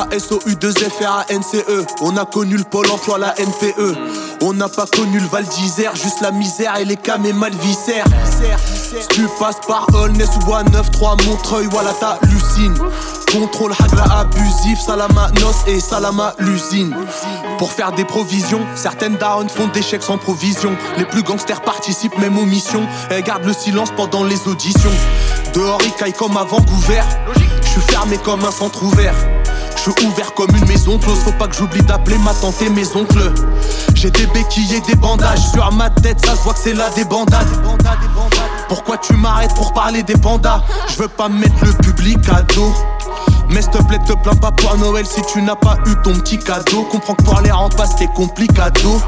L'IMSA SOU 2 FRA NCE On a connu le pôle emploi la NPE On n'a pas connu le Val d'Isère Juste la misère et les cam et mal Si tu passes par Holness ou à 9-3 Montreuil Voilà t'hallucines Contrôle hagla abusif Salama nos et salama l'usine Pour faire des provisions Certaines darons font des chèques sans provision. Les plus gangsters participent même aux missions Elles gardent le silence pendant les auditions. Dehors ils caillent comme à Vancouver Je suis fermé comme un centre ouvert je suis ouvert comme une maison close, faut pas que j'oublie d'appeler ma tante et mes oncles. J'ai des béquilles et des bandages sur ma tête, ça se voit que c'est là des bandades. Pourquoi tu m'arrêtes pour parler des pandas? Je veux pas mettre le public à dos. Mais s'il te plaît, te plains pas pour Noël si tu n'as pas eu ton petit cadeau. Comprends que pour les rempas c'était complicado.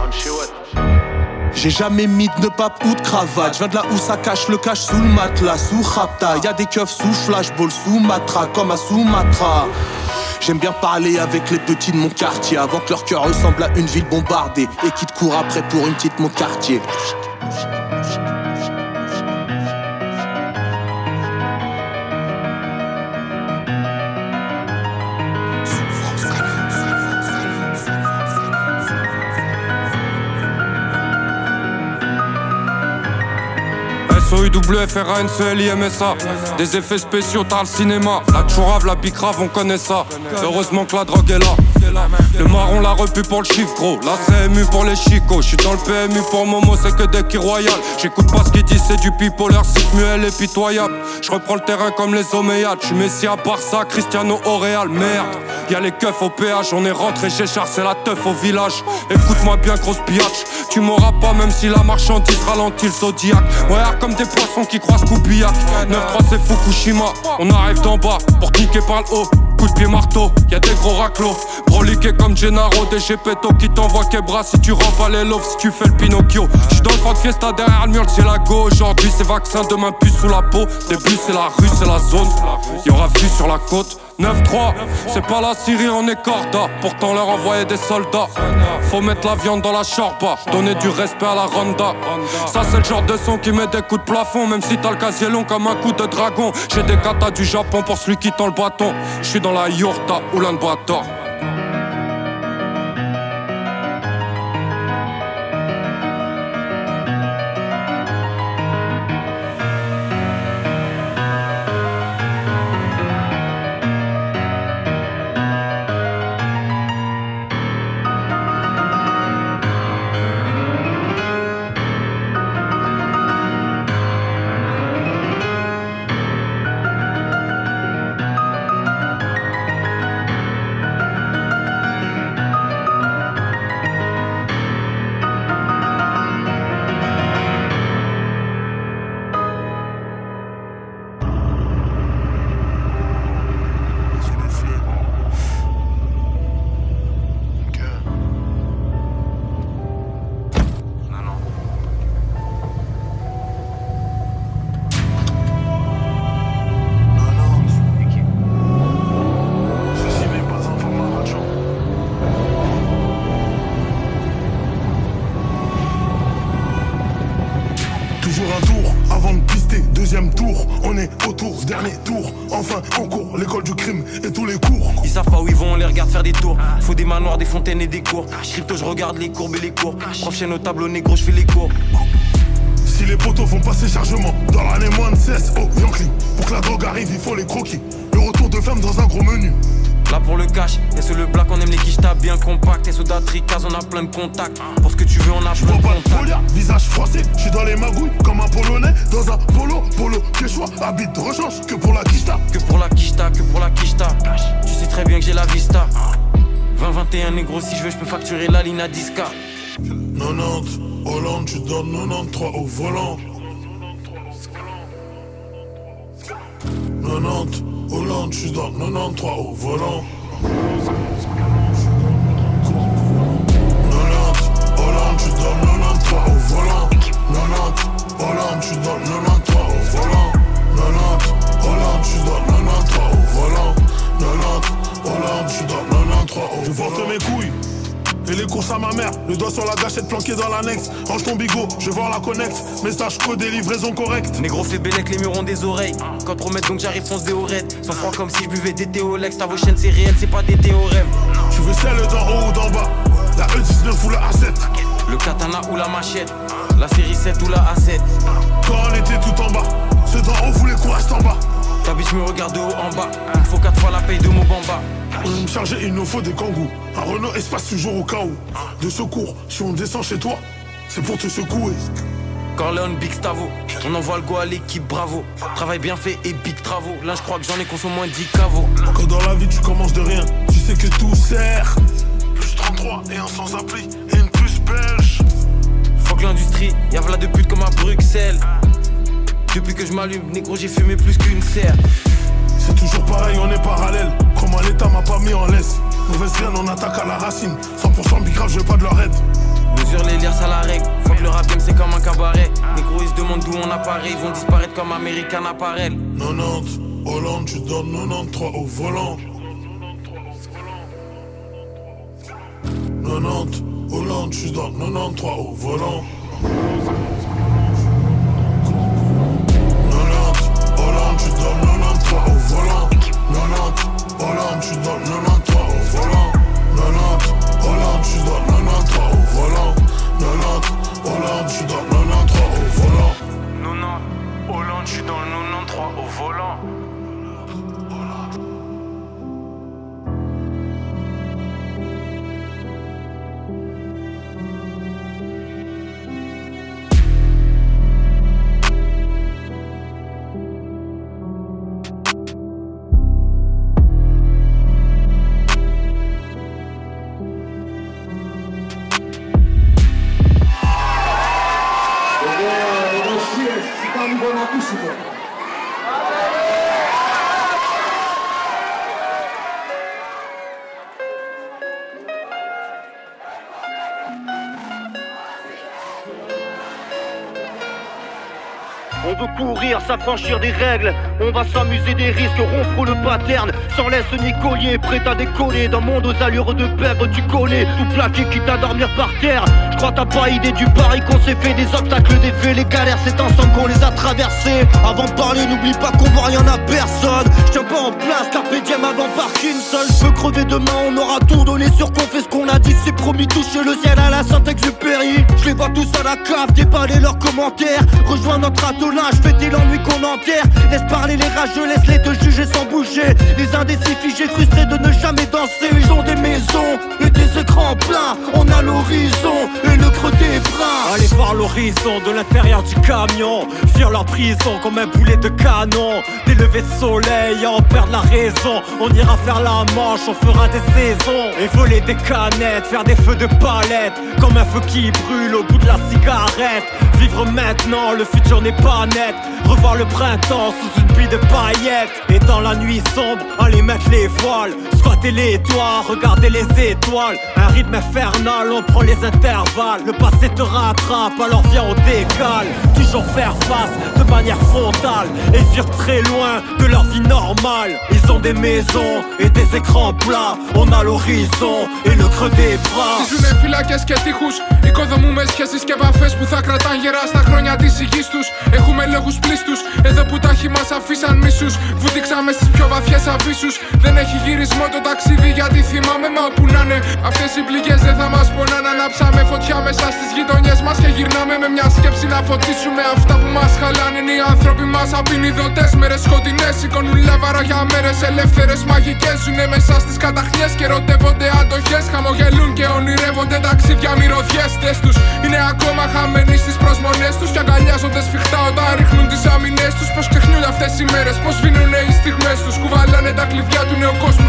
J'ai jamais mis de pape ou de cravate. Je viens de là où ça cache le cache sous le matelas, sous rapta. Y'a des keufs sous flashball, sous matra, comme à Sumatra. J'aime bien parler avec les petits de mon quartier avant que leur cœur ressemble à une ville bombardée et qui te court après pour une petite mon quartier. SOUWFRANCLIMSA Des effets spéciaux, t'as le cinéma. La chourave, la bicrave, on connaît ça. Heureusement que la drogue est là. Le marron l'a repu pour le chiffre gros. La CMU pour les chicots. J'suis dans le PMU pour Momo c'est que des qui royal J'écoute pas ce qu'ils disent c'est du Leur site muel et pitoyable. Je reprends le terrain comme les Omeyyades. J'suis Messi à part ça Cristiano au Real. Merde. Y'a les keufs au péage On est rentré chez Char c'est la teuf au village. Écoute-moi bien grosse pillache Tu m'auras pas même si la marchandise ralentit le zodiac Ouais comme des poissons qui croisent Koupillac 9-3 c'est Fukushima On arrive d'en bas pour niquer par le haut Coup de pied marteau, y'a des gros raclos Broliqué comme Gennaro, des Gepetto qui t'envoient bras si tu rends pas les loves, si tu fais le Pinocchio. J'suis dans le fond de fiesta derrière le mur, c'est la go. Aujourd'hui c'est vaccin, demain puce sous la peau. Début c'est la rue, c'est la zone. Y'aura vu sur la côte. 9-3, c'est pas la Syrie, on est corda. Pourtant leur envoyer des soldats. Faut mettre la viande dans la chorba, donner du respect à la ronda. Ça c'est le genre de son qui met des coups de plafond, même si t'as le casier long comme un coup de dragon. J'ai des katas du Japon pour celui qui tend le bâton. J'suis dans la yurta, Ulan Bator. Fontaines et des cours. Crypto, je regarde les courbes et les cours. Prof chaîne au tableau négro, je fais les cours. Si les poteaux font passer chargement, dans l'année moins de 16, oh Yankee. Pour que la drogue arrive, il faut les croquis. Le retour de femme dans un gros menu. Là pour le cash, et sur le black, on aime les quichetas bien compact. Et soda tricaz, on a plein de contacts. Pour ce que tu veux, on a plein de contacts. visage français, je suis dans les magouilles comme un polonais. Dans un polo, polo, choix habite de rechange que pour la quicheta. Que pour la quicheta, que pour la quicheta. Tu sais très bien que j'ai la vista. 20-21 négro, si je veux, je peux facturer la ligne à 10K. 90, Hollande, tu donnes 93 au volant. 90, Hollande, je donne 93 au volant. 90, Hollande, tu donnes 93 au volant. 90, Hollande, tu donnes 93 au volant. 90, Hollande, tu donnes 93 au volant. 90, Hollande, tu donnes 93 au volant. Je mes couilles. Et les courses à ma mère, le doigt sur la gâchette planquée dans l'annexe. Range ton bigot, je vais voir la connect. Message codé, livraison correcte. Négro fait bélec, les murs ont des oreilles. Quand promettre donc j'arrive, fonce des oreilles. Sans froid comme si je buvais des théolex. Ta vos chaînes, c'est réel, c'est pas des théorèmes. Tu veux celle d'en haut ou d'en bas? La E19 ou la A7 Le katana ou la machette La série 7 ou la A7 Quand on était tout en bas, ceux d'en haut voulaient qu'on reste en bas. Ta biche me regarde de haut en bas. Il faut quatre fois la paye de mon bamba. Pour me charger, il nous faut des kangous. Un Renault espace toujours au cas où. De secours, si on descend chez toi, c'est pour te secouer. Corleone, Big Stavo, on envoie le go à l'équipe, bravo. Travail bien fait et big travaux. Là, je crois que j'en ai consommé moins 10 caveaux. Quand dans la vie tu commences de rien, tu sais que tout sert. Plus 33 et un sans appli et une plus belge. Fuck l'industrie, y'a v'là de pute comme à Bruxelles. Depuis que je m'allume, négro, j'ai fumé plus qu'une serre. C'est toujours pareil, on est parallèle. Comment l'état m'a pas mis en laisse? Mauvaise graine, on attaque à la racine. 100% bicrave, je veux pas de leur aide. Mesure les liens, ça la règle. Faut que le rap game, c'est comme un cabaret. Négro, ils se demandent d'où on apparaît. Ils vont disparaître comme American Apparel. 90, Hollande, tu donnes 93 au volant. 90, Hollande, tu donnes 93 au volant. Courir, s'affranchir des règles. On va s'amuser des risques, rompre le pattern. Sans laisse ni collier, prêt à décoller. Dans monde aux allures de pègre, tu connais. Tout plaqué, quitte à dormir par terre. Je crois t'as pas idée du pari qu'on s'est fait. Des obstacles, des faits, les galères, c'est ensemble qu'on les a traversés. Avant de parler, n'oublie pas qu'on voit rien à personne. Je tiens pas en place, carpe diem avant Parkinson. Je peux crever demain, on aura tout donné sur qu'on fait ce qu'on a dit. C'est promis, toucher le ciel à la Saint-Exupéry. Je les vois tous à la cave, déballer leurs commentaires. Rejoins notre attelage, fêter l'ennui qu'on enterre. Laisse parler les rageux, laisse-les te juger sans bouger. Les indécis figés, frustrés de ne jamais danser. Ils ont des maisons et des écrans pleins. On a l'horizon et le creux des bras. Allez voir l'horizon de l'intérieur du camion. Fuir leur prison comme un boulet de canon. Des levées de soleil, en perdre la raison. On ira faire la manche, on fera des saisons. Et voler des canettes, faire des feux de palette. Comme un feu qui brûle au bout de la cigarette. Vivre maintenant, le futur n'est pas net. Revoir le printemps sous une pluie de paillettes. Et dans la nuit sombre, aller mettre les voiles Squatter les toits, regarder les étoiles. Un rythme infernal, on prend les intervalles. Le passé te rattrape, alors viens on décale. Toujours faire face de manière frontale. Et fuir très loin de leur vie normale. Ils ont des maisons et des écrans plats. On a l'horizon et le creux des bras. Στίζουνε φυλακές και τείχους Οικοδομούμε σχέσεις και επαφές που θα κρατάν γερά στα χρόνια της υγιής τους Έχουμε λόγους πλήστους Εδώ που τα έχει μας αφήσαν μίσους Βουτήξαμε στις πιο βαθιές αφήσους Δεν έχει γυρισμό το ταξίδι γιατί θυμάμαι μα που να'ναι Αυτές οι πληγές δεν θα μας πονάνε. Ανάψαμε φωτιά μέσα στις γειτονιές μας Και γυρνάμε με μια σκέψη να φωτίσουμε αυτά που μας χαλάνε. Είναι οι άνθρωποι μας απεινιδωτές Μέρες. Σκοτεινές σηκώνουν λέβαρα για μέρες. Ελεύθερες μαγικές ζουνε μέσα στις καταχνιές Και ρωτεύονται αντοχέ. Χαμογελούν και ονειρεύονται ταξίδια μυρωδιές. Τους είναι ακόμα χαμένοι στις προσμονές τους. Και αγκαλιάζονται σφιχτά όταν ρίχνουν τις άμυνε τους. Πώς ξεχνιούνται αυτές οι μέρες, πώς βίνουνε οι στιγμές τους. Κουβαλάνε τα κλειδιά του νέου κόσμου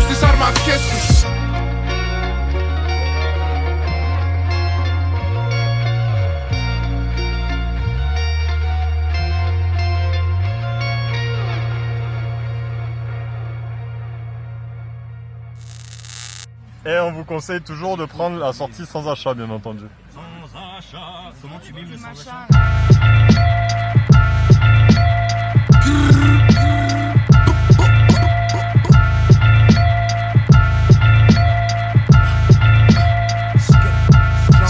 Et on vous conseille toujours de prendre la sortie sans achat, bien entendu. Sans achat, tu achat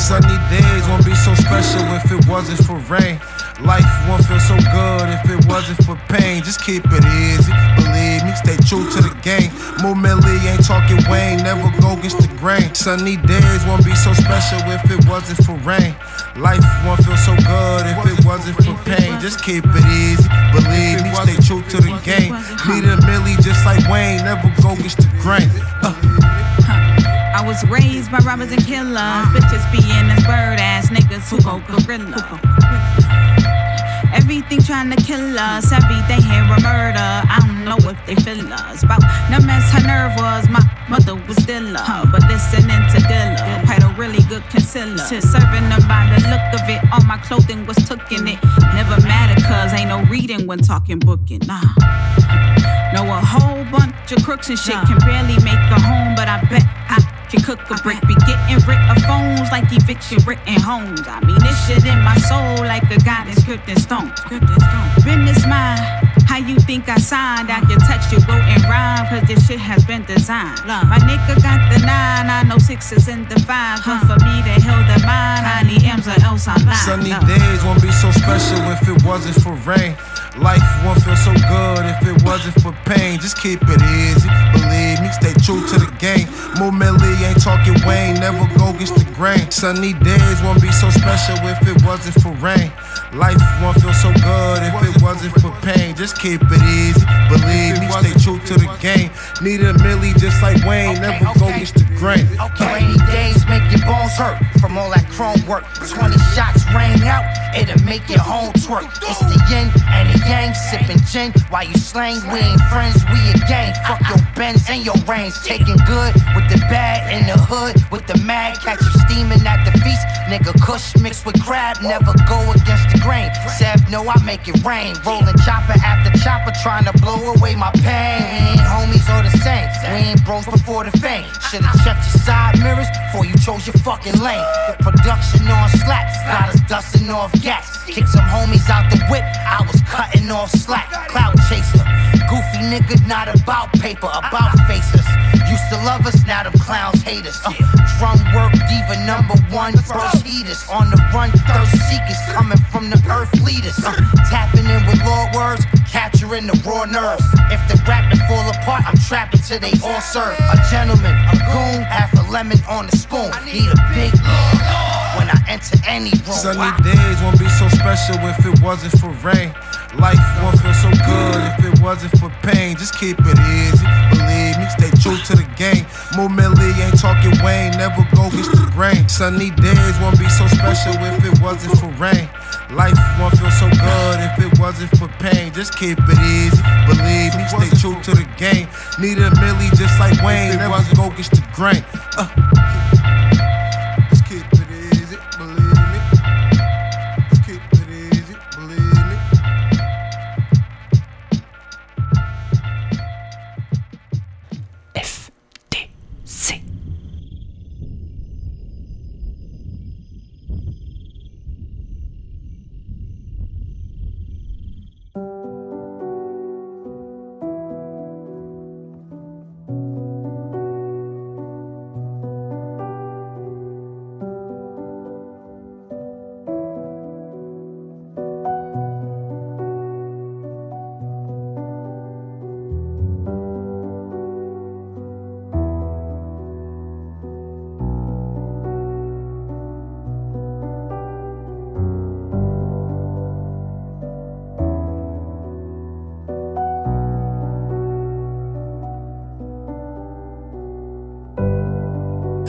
Sunny days won't be so special if it wasn't for rain. Life won't feel so good if it wasn't for pain. Just keep it easy, believe me, stay true to the game. More Millie ain't talking Wayne, never go against the grain. Sunny days won't be so special if it wasn't for rain. Life won't feel so good if it wasn't for pain. Just keep it easy, believe me, stay true to the game. Need a Millie just like Wayne, never go against the grain. Uh. I was raised by robbers and killers. Bitches being as bird ass niggas who go gorilla. Everything trying to kill us. Every day hear a murder. I don't know if they feel us. About no mess her nerve was. My mother was still up. But listening to Dilla. Quite a really good concealer. Serving them by the look of it. All my clothing was took in it. Never matter cause ain't no reading when talking booking. Nah. Know a whole bunch of crooks and shit can barely make a home, but I bet I can cook a brick. Be getting rid of phones like eviction written homes. I mean, this shit in my soul like a goddess script in stone. Business mind, how you think I signed? I can text you, wrote and rhyme, cause this shit has been designed. My nigga got the nine, I know sixes in the five. But for me to heal the mind, I need M's or else I'm lying. Sunny days won't be so special if it wasn't for rain. Life won't feel so good if it wasn't for pain. Just keep it easy, stay true to the game. More Millie ain't talking Wayne, never go against the grain. Sunny days won't be so special if it wasn't for rain. Life won't feel so good if it wasn't for pain. Just keep it easy, believe me, stay true to the game. Need a Millie just like Wayne, never go against the grain. Rainy days make your bones hurt from all that chrome work. 20 shots rain out, it'll make your home twerk. It's the yin and the yang, sipping gin while you slang. We ain't friends, we a gang. Fuck your bends and your reins. Taking good with the bad in the hood with the mad. Catch you steaming at the feast. Nigga, kush mixed with crab, never go against the grain. Sev, no, I make it rain. Rolling chopper after chopper, trying to blow away my pain. We ain't homies or the same. We ain't bros before the fame. Should've checked your side mirrors before you chose your fucking lane. The production on slaps, got us dusting off gas. Kick some homies out the whip, I was cutting off slack. Cloud chaser, goofy nigga, not about paper, about faces. Used to love us, now them clowns hate us. Uh, drum work, diva number one, first heaters. On the run, thirst seekers coming from the earth leaders. Uh, tapping in with law words, capturing the raw nerves. If the rap to fall apart, I'm trapped until they all serve. A gentleman, a goon, half a lemon on the spoon. Need a big enter any room. Sunny days won't be so special if it wasn't for rain. Life won't feel so good if it wasn't for pain. Just keep it easy, believe me, stay true to the game. More Millie ain't talking Wayne, never go against the grain. Sunny days won't be so special if it wasn't for rain. Life won't feel so good if it wasn't for pain. Just keep it easy, believe me, stay true to the game. Need a Millie just like Wayne, never go against the grain. Uh.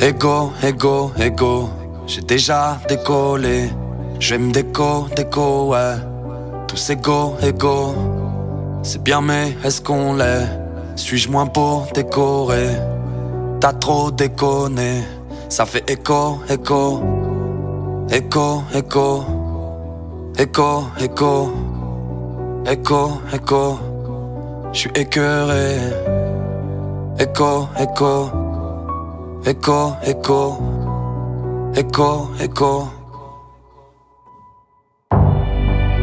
Ego, ego, ego, j'ai déjà décollé. Je vais me déco, déco, ouais. Tous égaux, égaux. C'est bien, mais est-ce qu'on l'est? Suis-je moins beau, décoré T'as trop déconné. Ça fait écho, écho. Écho, écho. Écho, écho. Écho, écho. J'suis écœuré. Écho, écho. Écho, écho. Écho, écho.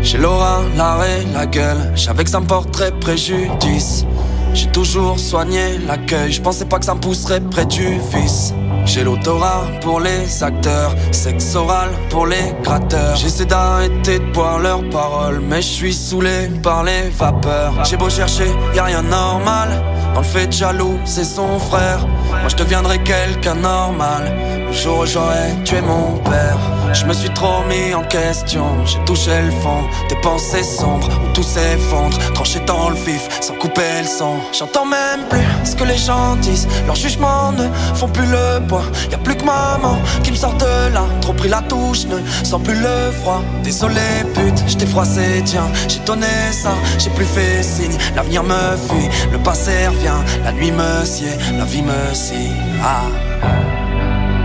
J'ai l'aura, l'arrêt, la gueule. J'avais que ça me porterait préjudice. J'ai toujours soigné l'accueil. Je pensais pas que ça me pousserait près du vice. J'ai l'autorat pour les acteurs, sexe oral pour les gratteurs. J'essaie d'arrêter de boire leurs paroles, mais je suis saoulé par les vapeurs. J'ai beau chercher, y a rien normal. Dans le fait de jaloux, c'est son frère. Moi je deviendrai quelqu'un normal. Le jour où j'aurai tué mon père. Je me suis trop mis en question, j'ai touché le fond. Des pensées sombres où tout s'effondre. Tranché dans le vif, sans couper le son. J'entends même plus ce que les gens disent. Leurs jugements ne font plus le poids. Y a plus que maman qui me sort de là. Trop pris la touche, ne sens plus le froid. Désolé, pute, j't'ai froissé, tiens. J'ai donné ça, j'ai plus fait signe. L'avenir me fuit, le passé revient. La nuit me sied, la vie me scie. Ah.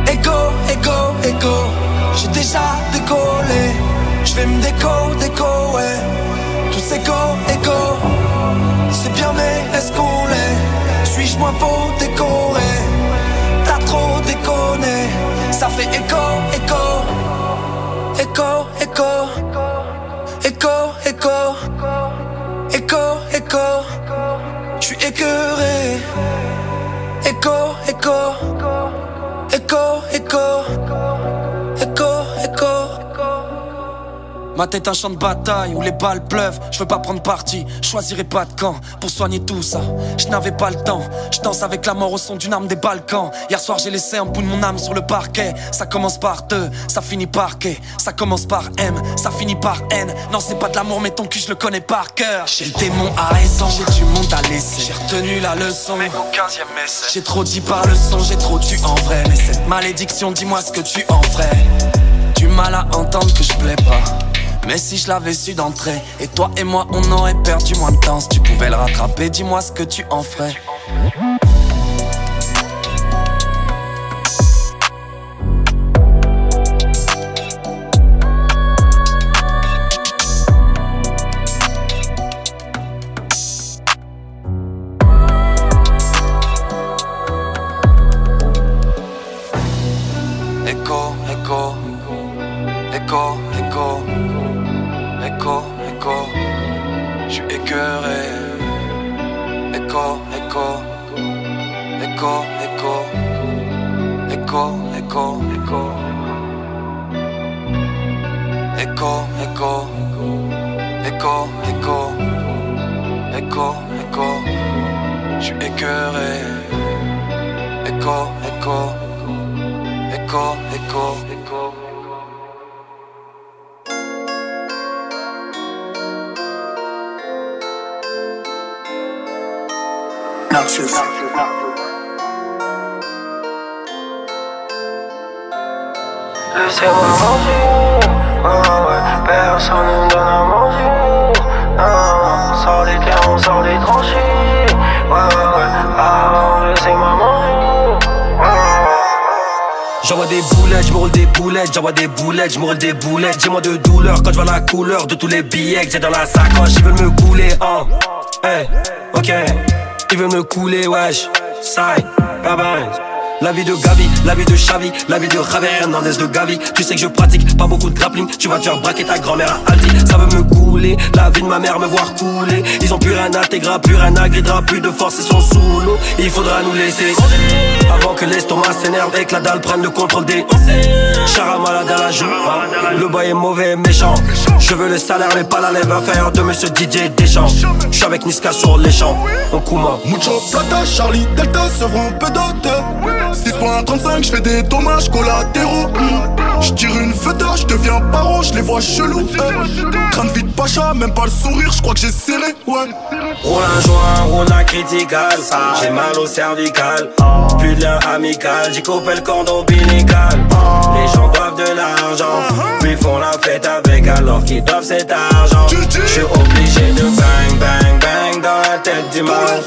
Ego, ego, ego. J'ai déjà décollé. J'vais me déco, déco, ouais. Tous égaux, égaux. C'est bien, mais est-ce qu'on l'est? Suis-je moins beau décoré? T'as trop déconné. Ça fait écho, écho. Écho, écho. Écho, écho. Écho, écho. J'suis écœuré. Écho, écho. Écho, écho. Écho, Echo, echo. Ma tête un champ de bataille où les balles pleuvent, je veux pas prendre parti, je choisirai pas de camp pour soigner tout ça. Je n'avais pas le temps, je danse avec la mort au son d'une arme des Balkans. Hier soir j'ai laissé un bout de mon âme sur le parquet. Ça commence par deux, ça finit par quai. Ça commence par M, ça finit par N. Non c'est pas de l'amour mais ton cul je le connais par cœur. J'ai le démon à raison, j'ai du monde à laisser. J'ai retenu la leçon. J'ai trop dit par le son, j'ai trop tu en vrai. Mais cette malédiction, dis-moi ce que tu en ferais. Du mal à entendre que je plais pas. Mais si je l'avais su d'entrée, et toi et moi on aurait perdu moins de temps. Si tu pouvais le rattraper, dis-moi ce que tu en ferais. Écho, écho, écho, écho, écho, écho, je suis écœuré. Écho, écho, écho, écho, écho, écho, écho. Écho, écho, écho, écho, écho, écho, je suis écœuré. Écho, écho, écho, écho. Écho. Noxious. Laissez-moi manger, ah ouais, personne ne me donne à manger. Ah, on sort des terres, on sort des tranchées. Ouais, ouais, ah, laissez-moi manger. J'envoie des boulettes, je me roule des boulettes, j'envoie des boulettes, je me roule des boulettes. J'ai moins de douleur quand je vois la couleur de tous les billets que j'ai dans la sacoche. Ils veulent me couler, hein. Hey, ok. Ils veulent me couler, wesh. Side, bye bye. La vie de Gabi, la vie de Xavi, la vie de Javier Hernandez de Gavi. Tu sais que je pratique pas beaucoup de grappling. Tu vas te faire braquer ta grand-mère à Aldi. Ça veut me couler, la vie de ma mère me voir couler. Ils ont plus rien à plus rien à gridra, plus de force, ils sont sous l'eau. Il faudra nous laisser avant que l'estomac s'énerve et que la dalle prenne le contrôle des Chara malade à la joue. Le boy est mauvais et méchant. Je veux le salaire, mais pas la lèvre inférieure de monsieur DJ Deschamps. Je suis avec Niska sur les champs. On Kuma. Mucho plata, Charlie Delta, Sevron, peu d'autres. 6.35, je fais des dommages collatéraux. Je tire une feuille, je deviens paro, je les vois chelou. Eh. Crâne vite pacha, même pas le sourire, je crois que j'ai serré, ouais. Roule un joint, roule un critical. J'ai mal au cervical. Plus de lien amical, j'ai coupé le cordon ombilical. Les gens doivent de l'argent, puis font la fête avec alors qu'ils doivent cet argent. Je suis obligé de bang, bang, bang dans la tête du mal.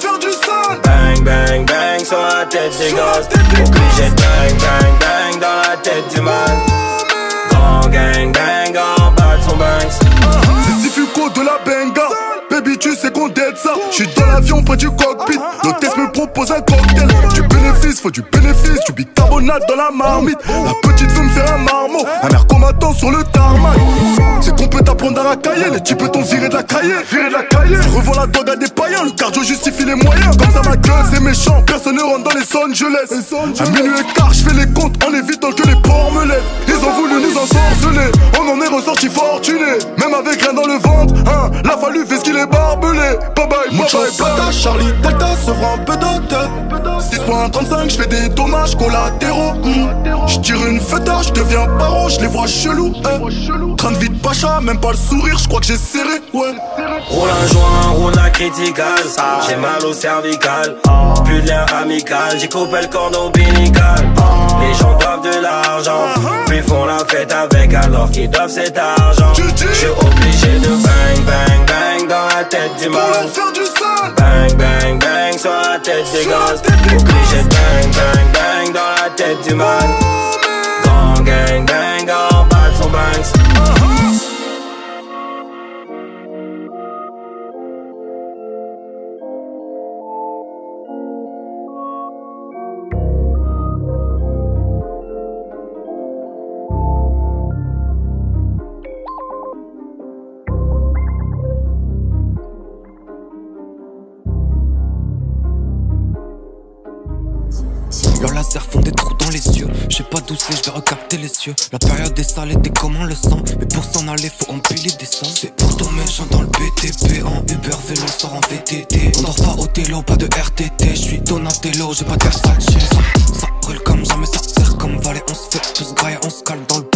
Bang, bang, bang sur la tête des gosses. Obligé de bang, bang, bang dans la tête du mal. Grand gang, bang oh. Baby, tu sais qu'on dead ça. J'suis dans l'avion près du cockpit. L'hôtesse me propose un cocktail. Du bénéfice, faut du bénéfice. Du bicarbonate dans la marmite. La petite veut me un marmot. Un air combattant sur le tarmac. C'est qu'on peut t'apprendre à racailler. Les types t'ont viré de la cahier. Viré de la cahier. La drogue à des païens. Le cardio justifie les moyens. Comme ça, ma gueule, c'est méchant. Personne ne rentre dans les je laisse. À minuit et quart, j'fais les comptes en évitant que les porcs me lèvent. Ils ont voulu nous ensorceler. On en est ressorti fortuné. Même avec rien dans le ventre, hein. La fallu fait ce qu'il est barbelé. Bye bye, bye bye, Plata, Charlie Delta, se un peu d'auteur 6.35, j'fais des dommages collatéraux. J'tire une feta, j'deviens paro, j'les vois chelou. Eh. Train de vide pacha, même pas le sourire, j'crois que j'ai serré, ouais. Roule un joint, roule un critical. J'ai mal au cervical. Plus de lien amical, j'ai coupé le cordon ombilical. Les gens doivent de l'argent, puis font la fête avec alors qu'ils doivent cet argent. Je suis obligé de bang, bang, la tête du mal. faire du sale. Bang, bang, bang sur la tête des gosses. Obligé de bang, bang, bang dans la tête du mal. Grand gang, bang Font des trous dans les yeux. Je sais pas d'où c'est, je vais recapter les cieux. La période est sale t'es comme on le sent. Mais pour s'en aller, faut empiler des sons. C'est pour ton méchant dans le BTP. En Uber, vélo, sort en VTT. On dort pas au télo, pas de RTT. Je suis Donatello, j'ai pas de Versace. Ça, ça brûle comme jamais, ça sert comme valet. On se fait tous grailler, on se cale dans le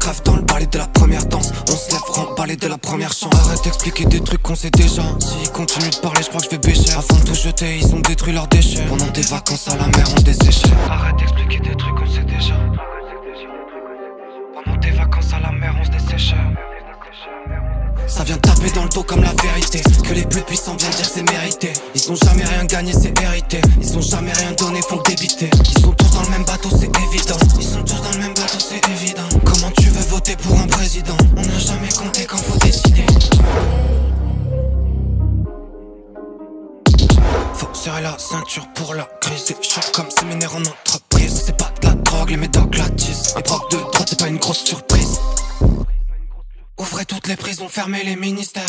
crève dans le balai de la première danse. On se lève remballé de la première chance. Arrête d'expliquer des trucs qu'on sait déjà. S'ils continuent de parler, je crois que je vais bêcher. Avant de tout jeter, ils ont détruit leurs déchets. Pendant tes vacances à la mer, on se desséchait. Arrête d'expliquer des trucs qu'on sait déjà. Pendant tes vacances à la mer, on se desséchait. Ça vient taper dans le dos comme la vérité. Que les plus puissants viennent dire c'est mérité. Ils ont jamais rien gagné c'est hérité. Ils ont jamais rien donné font débiter. Ils sont tous dans le même bateau c'est évident. Ils sont tous dans le même bateau c'est évident. Comment tu veux voter pour un président? On n'a jamais compté quand faut décider. Faut serrer la ceinture pour la crise C'est chaud comme séminaire en entreprise. C'est pas de la drogue les médocs la Un proc de droite c'est pas une grosse surprise Ouvrez toutes les prisons, fermez les ministères.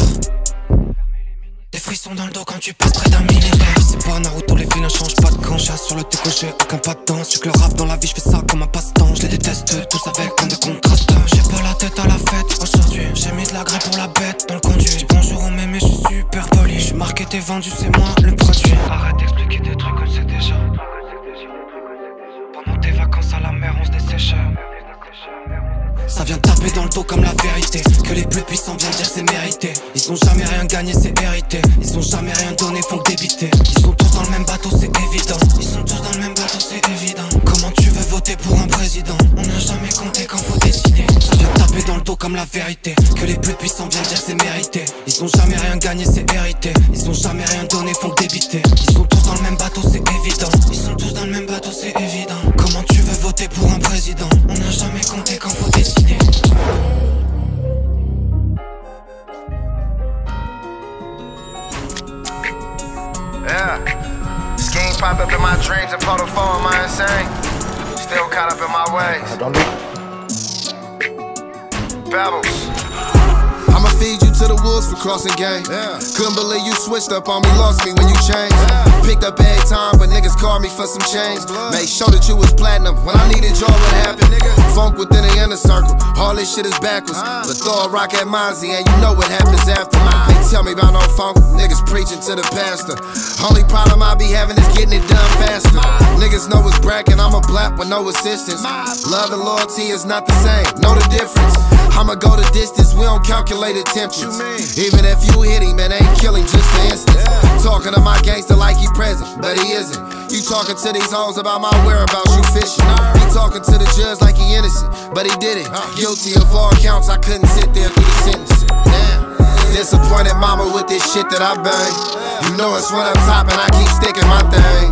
Des frissons dans le dos quand tu passes près d'un militaire. C'est pas Naruto, les ne changent pas de camp. Sur le déco, j'ai aucun pas de danse. que le rap dans la vie, je fais ça comme un passe-temps. Je les déteste tous avec un de contraste. J'ai pas la tête à la fête aujourd'hui. J'ai mis de la grêpe pour la bête dans le conduit. Bonjour aux mémés, je suis super poli. Je suis marqué, t'es vendu, c'est moi le produit. Arrête d'expliquer des trucs qu'on sait déjà. Pendant tes vacances à la mer, on se desséchait. Ça vient taper dans le dos comme la vérité. Que les plus puissants viennent dire c'est mérité. Ils ont jamais rien gagné c'est hérité. Ils ont jamais rien donné font débiter. Ils sont tous dans le même bateau c'est évident. Ils sont tous dans le même bateau c'est évident. Comment tu veux voter pour un président? On n'a jamais compté quand faut décider. Ça vient taper dans le dos comme la vérité. Que les plus puissants viennent dire c'est mérité. Ils ont jamais rien gagné c'est hérité. Ils ont jamais rien donné font débiter. Ils sont tous dans le même bateau c'est évident. Ils sont tous dans le même bateau c'est évident. Comment tu veux voter pour un président On n'a jamais compté quand faut décider Yeah. Scheme pop up in my dreams and four, am I insane? Still caught up in my ways. Pebbles. I'ma feed you to the wolves for crossing game. Couldn't believe you switched up on me, lost me when you changed. Picked up every time, but niggas called me for some change. Made sure that you was platinum when I needed y'all. What happened? Funk within the inner circle. All this shit is backwards. Ah. But throw a rock at Mozzie and you know what happens after. They tell me about no funk. Niggas preaching to the pastor. Only problem I be having is getting it done faster. Niggas know it's bragging. I'm a black with no assistance. Love and loyalty is not the same. Know the difference. I'ma go the distance. We don't calculate attentions. Even if you hit him, man, ain't killing just for instance. Talking to my gangster like he present, but he isn't. You talking to these hoes about my whereabouts, you fishing. He talking to the judge like he innocent, but he did it. Guilty of all counts, I couldn't sit there through the sentence. Disappointed mama with this shit that I bang. You know it's when I'm top and I keep sticking my thing.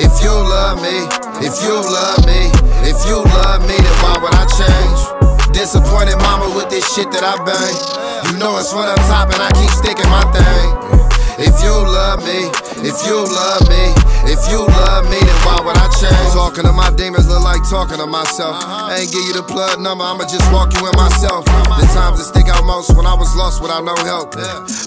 If you love me, if you love me, if you love me, then why would I change? Disappointed mama with this shit that I bang. You know it's when I'm top and I keep sticking my thing. If you love me, if you love me, if you love me, then why would I change? Talking to my demons look like talking to myself. I ain't give you the plug number, I'ma just walk you in myself. The times that stick out most when I was lost without no help.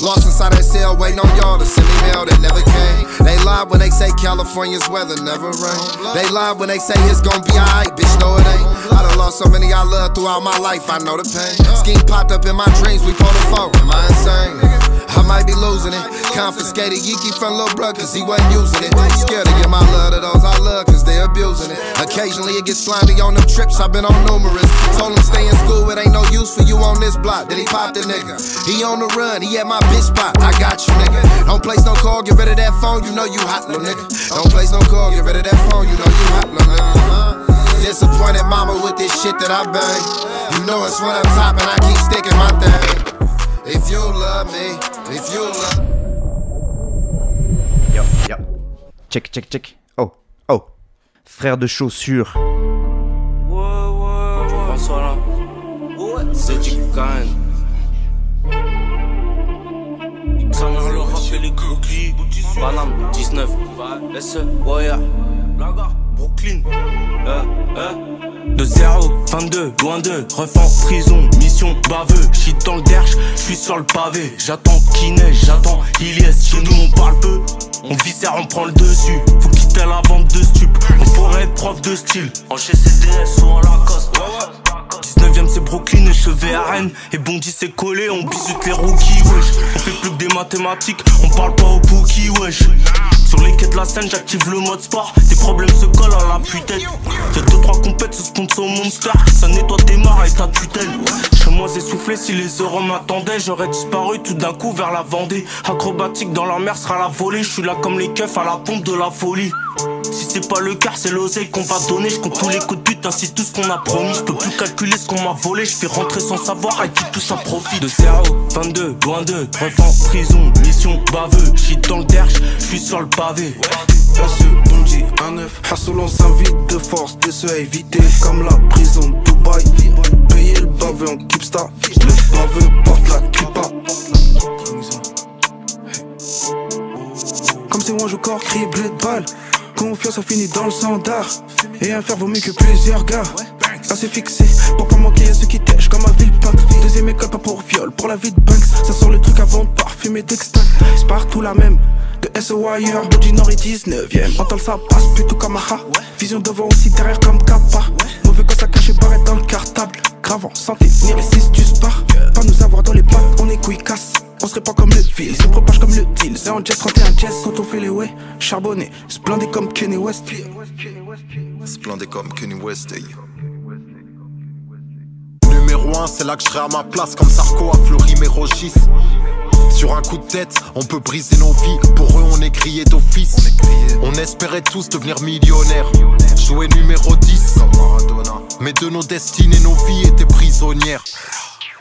Lost inside that cell, waiting on y'all to send me mail that never came. They lie when they say California's weather never rain. They lie when they say it's gonna be alright, bitch, no it ain't. I done lost so many I love throughout my life, I know the pain. Scheme popped up in my dreams, we pulled a phone. Am I insane? I might be losing it. Confiscated Yiki from Lil Bruh cause he wasn't using it. Scared to give my love to those I love cause they abusing it. Occasionally it gets slimy on them trips, I've been on numerous. Told him stay in school, it ain't no use for you on this block. Then he popped the nigga. He on the run, he at my bitch spot. I got you, nigga. Don't place no call, get rid of that phone, you know you hot, little nigga. Don't place no call, get rid of that phone, you know you hot, little nigga. Disappointed mama with this shit that I bang. You know it's when I'm top and I keep sticking my thing. If you love me, if you love Yo, yo. Check, check, check. Oh, oh. Frère de chaussures. Bonsoir là. C'est du Khan. Ça m'a le rappelé les cookies. Panam 19. SE, Waya. Brooklyn. Euh, euh. De 0, 22, loin de, ref en prison, mission baveux, shit dans le derche, j'suis sur le pavé, j'attends qu'il neige, j'attends Iliès, chez nous on parle peu, on viscère, on prend le dessus, faut quitter la vente de stup, on pourrait être prof de style, en chez CDS ou en Lacoste. 19ème c'est Brooklyn et chevet à Rennes. Et Bondy c'est collé, on bisute les rookies wesh. On fait plus que des mathématiques, on parle pas au bookie wesh Sur les quais de la scène j'active le mode sport. Tes problèmes se collent à la putette Y'a deux trois compètes ce sponsor monster Ça nettoie tes mares et ta tutelle. Chez moi essoufflé si les euros m'attendaient J'aurais disparu tout d'un coup vers la Vendée. Acrobatique dans la mer sera la volée. Je suis là comme les keufs à la pompe de la folie si c'est pas le quart, c'est l'oseille qu'on va donner. Je compte tous les coups de but, ainsi tout ce qu'on a promis. Je peux plus calculer ce qu'on m'a volé. Je fais rentrer sans savoir à qui tout ça profite. De 0, 22, loin de, ref en prison, mission baveux. Shit dans le derche, je suis sur le pavé. Perçu, Bondy, un neuf. On s'invite de force, de se éviter. Comme la prison de Dubaï. Payer le baveux en keepstar. Le baveux porte la kippa. Comme c'est moi, je corps, crie blé de balle. Confiance, ça finit dans le standard. Et un fer vaut mieux que plusieurs gars. C'est fixé, pour pas manquer à ceux qui tèchent comme un ville punk. Deuxième école, pas pour viol, pour la vie de Banks. Ça sort le truc avant de parfumer d'extinct. C'est partout la même. De SOYR, Body Nord et 19ème. Entend ça passe plutôt comme. Vision devant aussi derrière comme Kappa. Mauvais quand ça caché barrette dans le cartable. Gravant, santé, venir les 6 du spar. Pas nous avoir dans les pattes, on est couilles casse. On se répand comme le fil, se propage comme le deal. C'est en jazz 31 jazz quand on fait les way. Charbonné, splendé comme Kenny West. Splendé comme Kenny West, hey. Numéro 1, c'est là que je serai à ma place comme Sarko à Fleury Mérogis. Sur un coup de tête, on peut briser nos vies. Pour eux, on est crié d'office. On, espérait tous devenir millionnaires. Jouer numéro 10 comme Maradona. Mais de nos destinées, nos vies étaient prisonnières.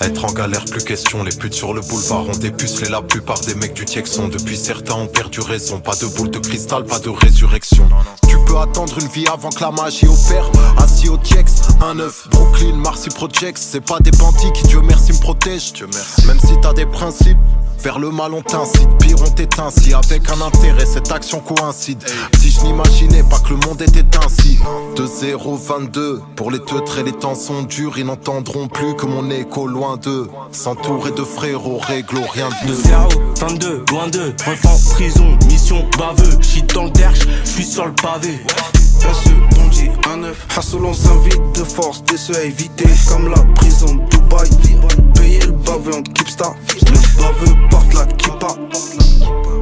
Être en galère, plus question, les putes sur le boulevard ont dépucelé la plupart des mecs du Tiexon. Depuis certains ont perdu raison, pas de boule de cristal, pas de résurrection. Tu peux attendre une vie avant que la magie opère. Assis au Tiex, un œuf. Brooklyn, Marcy Projects, c'est pas des bandits qui Dieu merci me protège. Même si t'as des principes. Vers le mal on t'incite, pire on t'éteint si avec un intérêt cette action coïncide. Si je n'imaginais pas que le monde était ainsi. De 0-22, pour les teutres et les temps sont durs, ils n'entendront plus que mon écho loin d'eux. S'entourer de frérots, réglo, rien de De 0, 22, loin d'eux, ref en prison, mission baveux, shit dans le derche, j'suis sur le pavé. SE, Bondy, un neuf. Hustle, on s'invite de force, des ceux à éviter. Comme la prison de Dubaï. Payer le baveux en keepstar. Le baveux porte la kippa.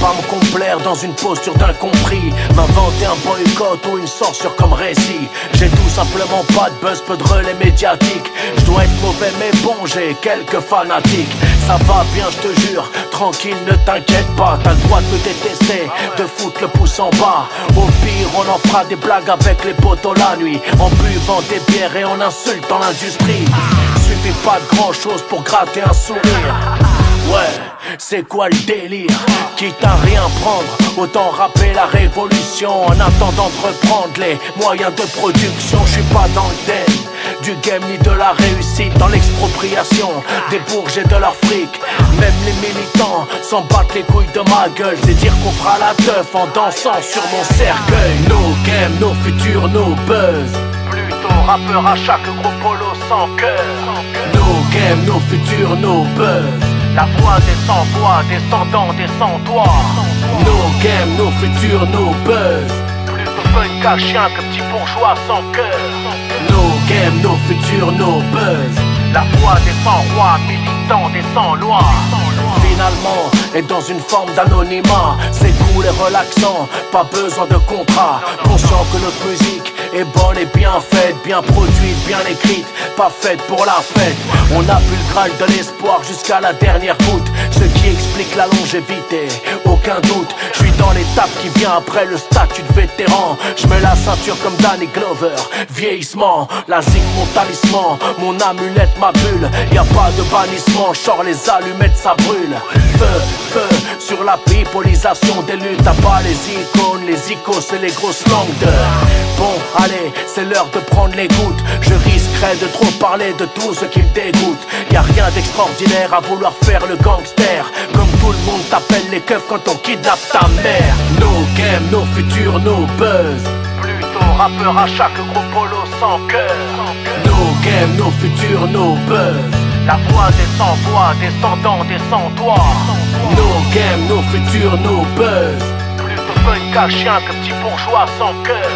Pas me complaire dans une posture d'incompris. M'inventer un boycott ou une sorcière comme récit. J'ai tout simplement pas de buzz, peu de relais Je dois être mauvais mais bon, j'ai quelques fanatiques. Ça va bien, je te jure, tranquille, ne t'inquiète pas. T'as le droit de me détester, de foutre le pouce en bas. Au pire, on en fera des blagues avec les potos la nuit. En buvant des bières et en insultant l'industrie. Suffit pas de grand chose pour gratter un sourire c'est quoi le délire Quitte à rien prendre, autant rapper la révolution En attendant de reprendre les moyens de production. Je suis pas dans le thème du game ni de la réussite Dans l'expropriation des bourges et de leur fric. Même les militants s'en battent les couilles de ma gueule. C'est dire qu'on fera la teuf en dansant sur mon cercueil. Nos games, nos futurs, nos buzz. Plutôt rappeur à chaque gros polo sans cœur. Nos games, nos futurs, nos buzz la voix des sans-voix, descendants des sans-toits Nos games, nos futurs, nos buzz. Plutôt punk qu'à chien que petit bourgeois sans cœur. Nos games, nos futurs, nos buzz. La voix des sans-rois, militants des sans-lois Finalement, et dans une forme d'anonymat. C'est cool et relaxant, pas besoin de contrat. Conscient que notre musique est bonne et bien faite Bien produite, bien écrite, pas faite pour la fête. On a pu le Graal de l'espoir jusqu'à la dernière goutte Ce qui explique la longévité, Je suis dans l'étape qui vient après le statut de vétéran. Je mets la ceinture comme Danny Glover. Vieillissement, la zik mon talisman. Mon amulette, ma bulle. Y a pas de bannissement, sors les allumettes ça brûle. Feu, feu, sur la pipolisation des luttes. T'as pas les icônes, les icônes c'est les grosses langues de Bon, allez, c'est l'heure de prendre les gouttes. Je de trop parler de tout ce qui me dégoûte. Y a rien d'extraordinaire à vouloir faire le gangster. Comme tout le monde t'appelle les keufs quand on kidnappe ta mère. Nos games, nos futurs, nos buzz. Plutôt rappeur à chaque gros polo sans cœur. Nos games, nos futurs, nos buzz. La voix des sans-voix, descendants des sans-toits Nos games, nos futurs, nos buzz. Plutôt punk qu'à chien que petit bourgeois sans cœur.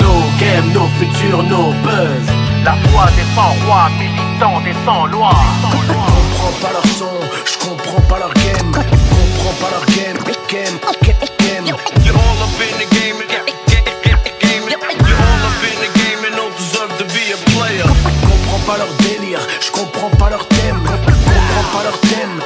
Nos games, nos futurs, nos buzz La voix des sans-rois, militants des sans-lois comprends pas leur son, je comprends pas leur game. Comprends pas leur game, game, game, game. You're all up in the game, and- game, you're all up in the game and don't deserve to be a player. Comprends pas leur délire, je comprends pas leur thème. Comprends pas leur thème,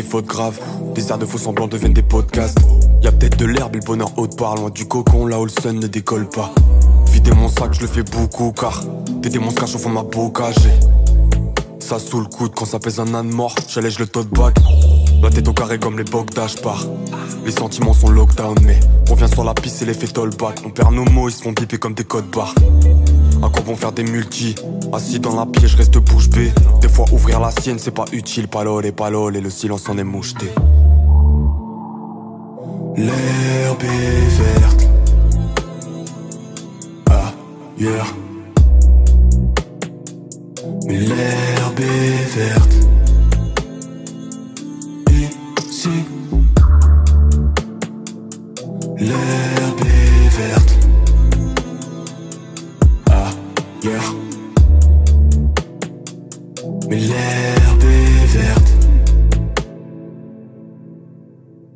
des fautes graves. Les airs de faux semblants deviennent des podcasts. Y a peut-être de l'herbe et le bonheur haute part. Loin du cocon, là où le sun ne décolle pas. Vider mon sac, je le fais beaucoup car des démons se cachent au ma bocage. Ça sous le coude quand ça pèse un âne mort. J'allège le tote bag. La tête au carré comme les Bogdash par. Les sentiments sont lockdown, mais on vient sur la piste et l'effet tollback. On perd nos mots, ils se font piper comme des codes barres. À quoi bon faire des multis Assis dans la pièce, reste bouche bée. Des fois, ouvrir la sienne, c'est pas utile. Palol et palol, et le silence en est moucheté. L'herbe verte. Ailleurs. Mais l'herbe verte. Ici. L'herbe verte. Mais l'herbe est verte.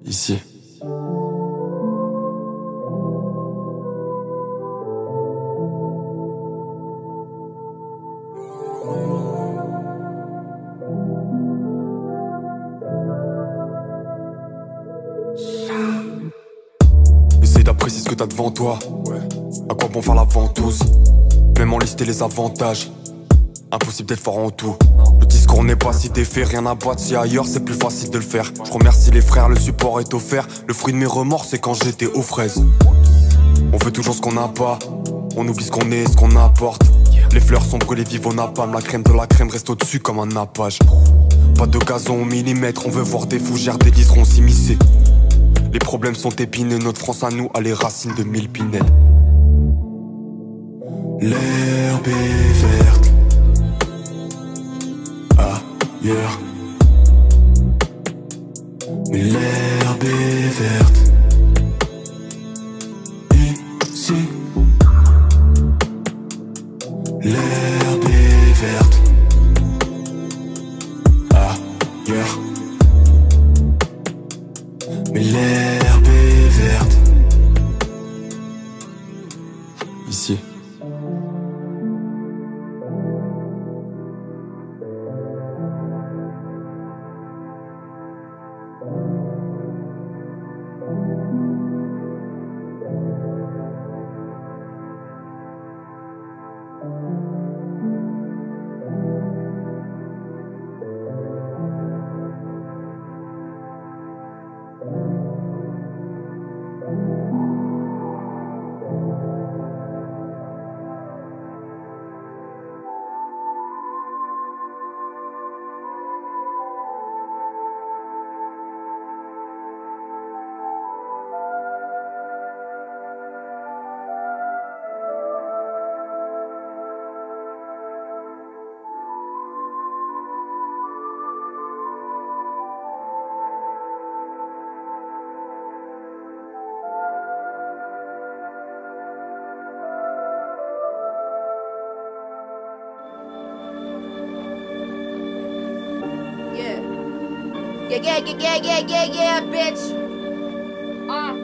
Ici. Essaye d'apprécier ce que t'as devant toi. À quoi bon faire la ventouse? Même lister les avantages. Impossible d'être fort en tout. Le discours n'est pas si défait, rien à battre. Si ailleurs c'est plus facile de le faire. Je remercie les frères, le support est offert. Le fruit de mes remords, c'est quand j'étais aux fraises. On veut toujours ce qu'on n'a pas. On oublie ce qu'on est, ce qu'on apporte. Les fleurs sont brûlées vives au napalm. La crème de la crème reste au-dessus comme un nappage. Pas de gazon au millimètre. On veut voir des fougères, des liserons s'immiscer. Les problèmes sont épineux. Notre France à nous a les racines de mille pinèdes. L'herbe est verte. Ailleurs. Mais l'herbe est verte. Ici. L'herbe Yeah, yeah, yeah, yeah, bitch. Uh.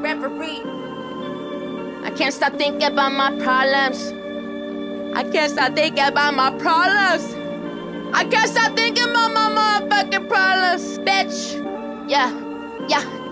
Referee. I can't stop thinking about my problems. I can't stop thinking about my problems. I can't stop thinking about my motherfucking problems, bitch. Yeah, yeah.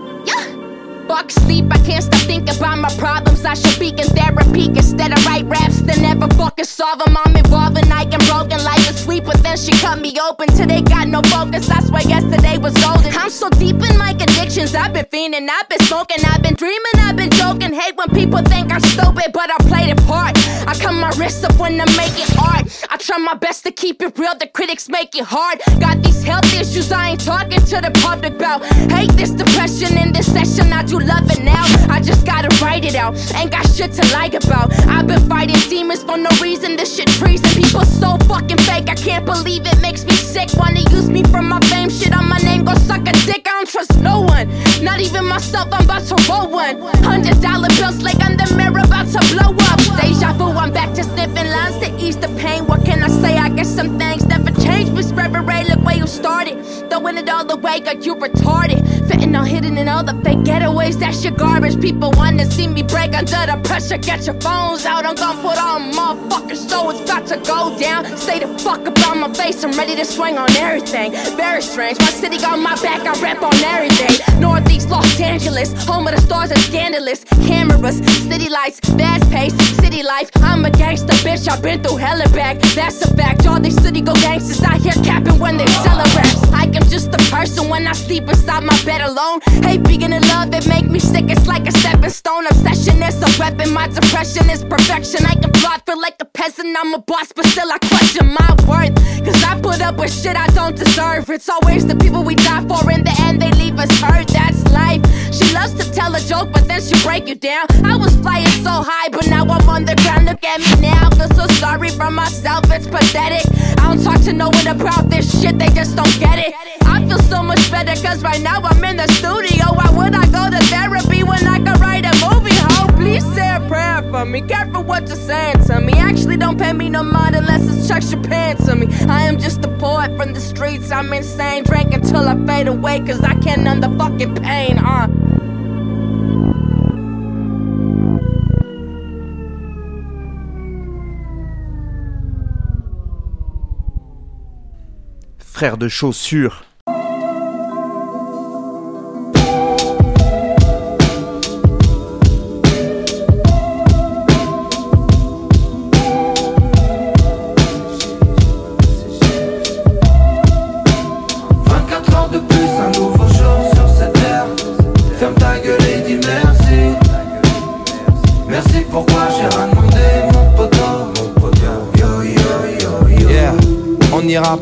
Fuck sleep, I can't stop thinking about my problems. I should be in therapy instead of write raps that never fucking solve them. I'm and I am broken like a sweep, but then she cut me open they got no focus. I swear yesterday was golden. I'm so deep in my addictions, I've been fiending, I've been smoking, I've been dreaming, I've been joking. Hate when people think I'm stupid, but I played it part. I cut my wrists up when I'm making art. Try my best to keep it real, the critics make it hard. Got these health issues I ain't talking to the public about. Hate this depression in this session, I do love it now. I just gotta write it out, ain't got shit to like about. I've been fighting demons for no reason, this shit treason. People so fucking fake, I can't believe it makes me sick. Wanna use me for my fame, shit on my name, go suck a dick. I don't trust no one, not even myself, I'm about to roll one. Hundred dollar bills Throwing it all away, got you retarded. Fitting all hidden in all the fake getaways, that's your garbage. People wanna see me break under the pressure. Get your phones out, I'm gonna put on motherfucking show. It's about to go down. Stay the fuck about my face, I'm ready to swing on everything. Very strange, my city got my back, I rap on everything. Northeast Los Angeles, home of the stars and scandalous. Cameras, city lights, fast pace, city life. I'm a gangster, bitch, I've been through hell and back. That's a fact. All these city go gangsters out here capping when they raps. I am just a person when I sleep inside my bed alone. Hate being in love, it make me sick. It's like a stepping stone. Obsession is a weapon. My depression is perfection. I can fly, feel like a peasant. I'm a boss, but still I question my worth. Cause I put up with shit I don't deserve. It's always the people we die for. In the end, they leave us hurt. That's life. She loves to tell a joke, but then she break you down. I was flying so high, but now I'm on the ground. Look at me now. Feel so sorry for myself, it's pathetic. I don't talk to no one about this shit, they just don't get it. I feel so much better, cause right now I'm in the studio. Why would I go to therapy when I could write a movie? Ho, please say a prayer for me. Careful what you're saying to me. Actually, don't pay me no mind unless it's Chuck Chopin to me. I am just a poet from the streets, I'm insane. Drink until I fade away, cause I can't numb the fucking pain, uh. Frère de chaussures.